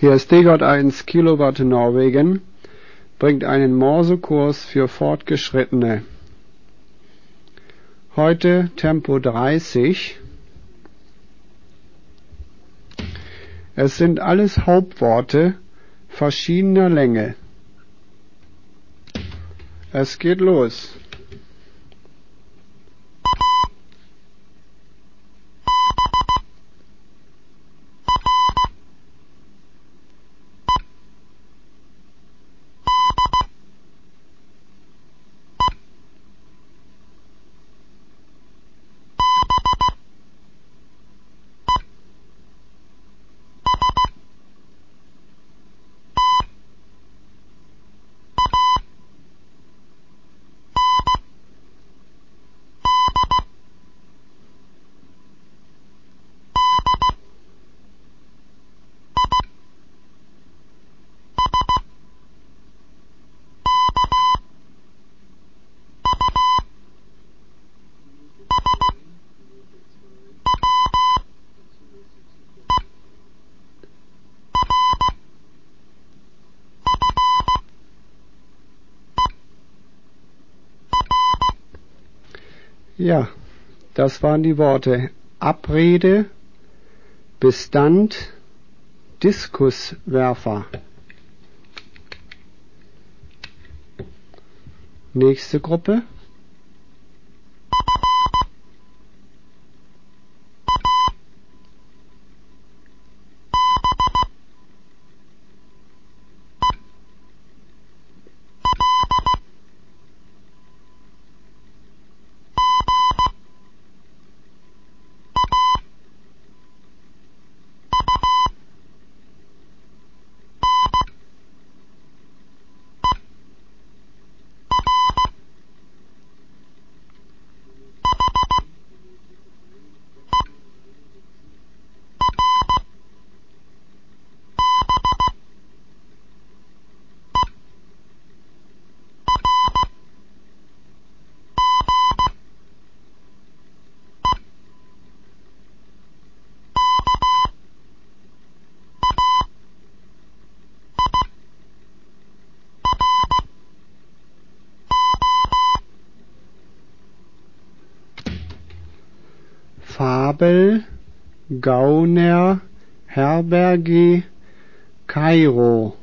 Hier ist DGOT 1 Kilowatt Norwegen, bringt einen Morsekurs für Fortgeschrittene. Heute Tempo 30. Es sind alles Hauptworte verschiedener Länge. Es geht los. Ja, das waren die Worte Abrede, Bestand, Diskuswerfer. Nächste Gruppe. Fabel, Gauner, Herberge, Kairo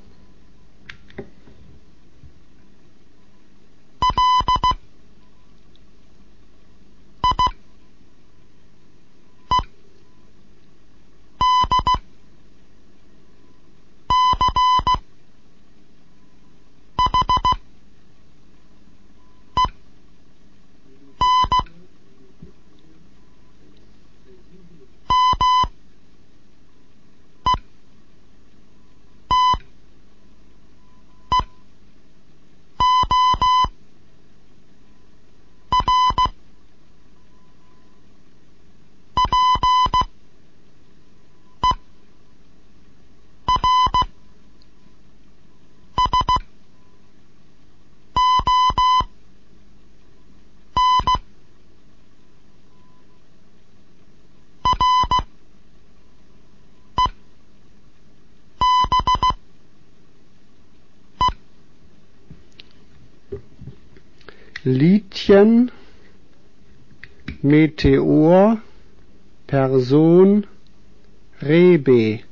Litien, Meteor, Person, Rebe.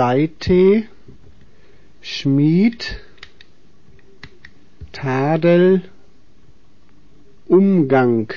Seite, Schmied, Tadel, Umgang.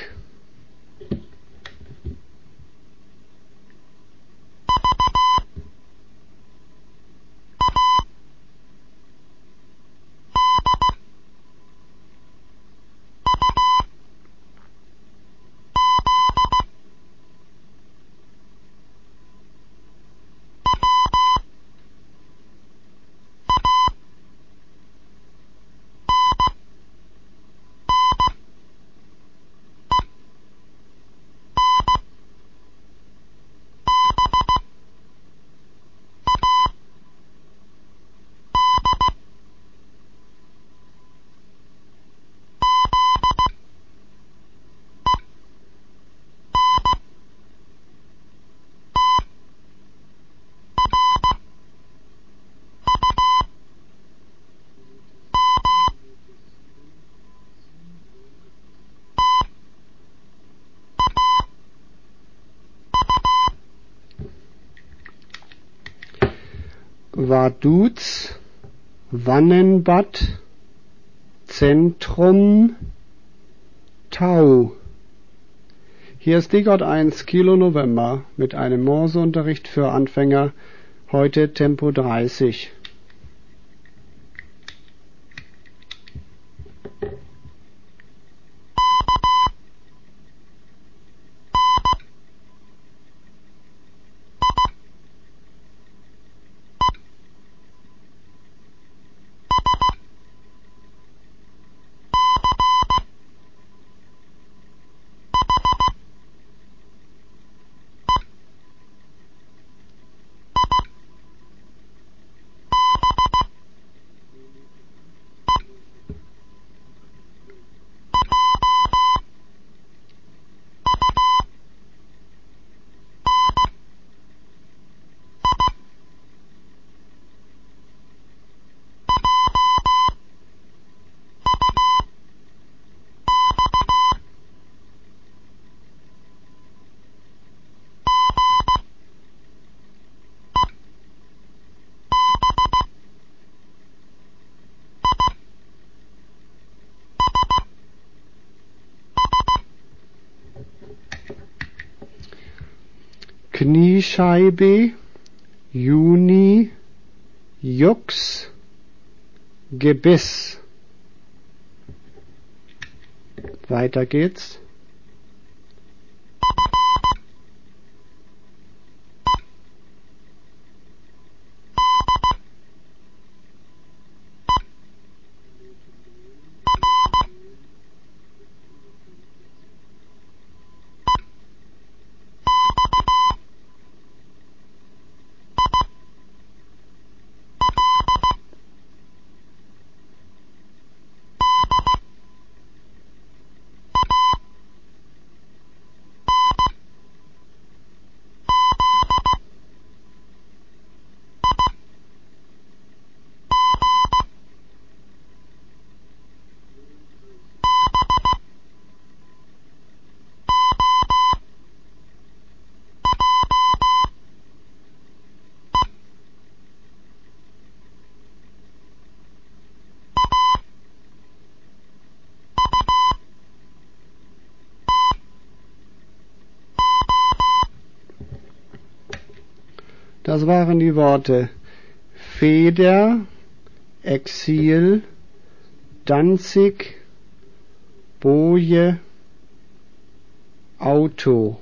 Vaduz, Wannenbad, Zentrum, Tau. Hier ist Digott 1 Kilo November mit einem Morseunterricht für Anfänger, heute Tempo 30. Kniescheibe, Juni, Jux, Gebiss. Weiter geht's. Das waren die Worte Feder, Exil, Danzig, Boje, Auto.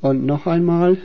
Und noch einmal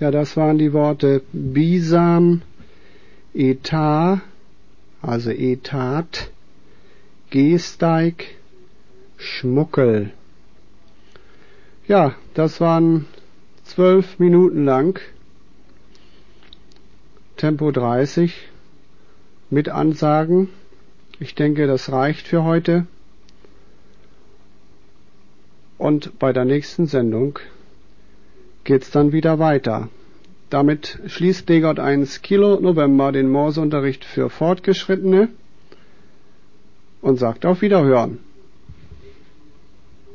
Ja, das waren die Worte Bisam, Etat, also Etat, Gehsteig, Schmuckel. Ja, das waren zwölf Minuten lang. Tempo 30 mit Ansagen. Ich denke, das reicht für heute. Und bei der nächsten Sendung geht's dann wieder weiter. Damit schließt Degott 1 Kilo November den Morseunterricht für Fortgeschrittene und sagt auf Wiederhören.